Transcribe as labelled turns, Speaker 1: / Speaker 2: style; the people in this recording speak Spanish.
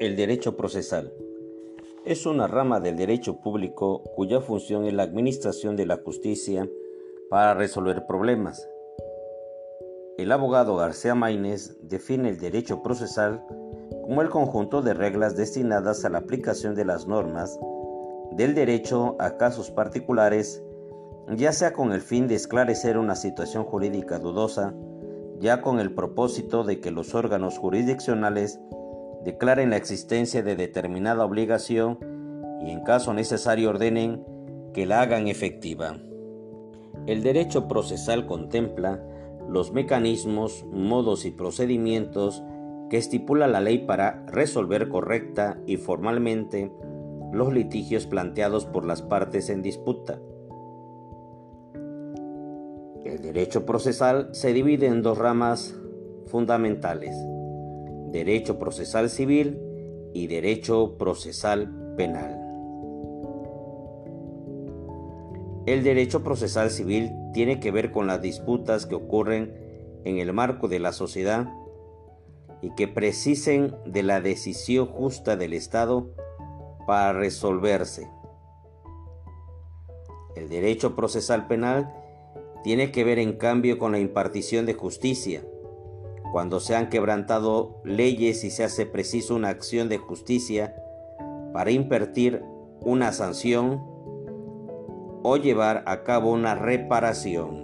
Speaker 1: El derecho procesal es una rama del derecho público cuya función es la administración de la justicia para resolver problemas. El abogado García Maínez define el derecho procesal como el conjunto de reglas destinadas a la aplicación de las normas del derecho a casos particulares, ya sea con el fin de esclarecer una situación jurídica dudosa, ya con el propósito de que los órganos jurisdiccionales declaren la existencia de determinada obligación y en caso necesario ordenen que la hagan efectiva. El derecho procesal contempla los mecanismos, modos y procedimientos que estipula la ley para resolver correcta y formalmente los litigios planteados por las partes en disputa. El derecho procesal se divide en dos ramas fundamentales derecho procesal civil y derecho procesal penal. El derecho procesal civil tiene que ver con las disputas que ocurren en el marco de la sociedad y que precisen de la decisión justa del Estado para resolverse. El derecho procesal penal tiene que ver en cambio con la impartición de justicia cuando se han quebrantado leyes y se hace preciso una acción de justicia para impartir una sanción o llevar a cabo una reparación.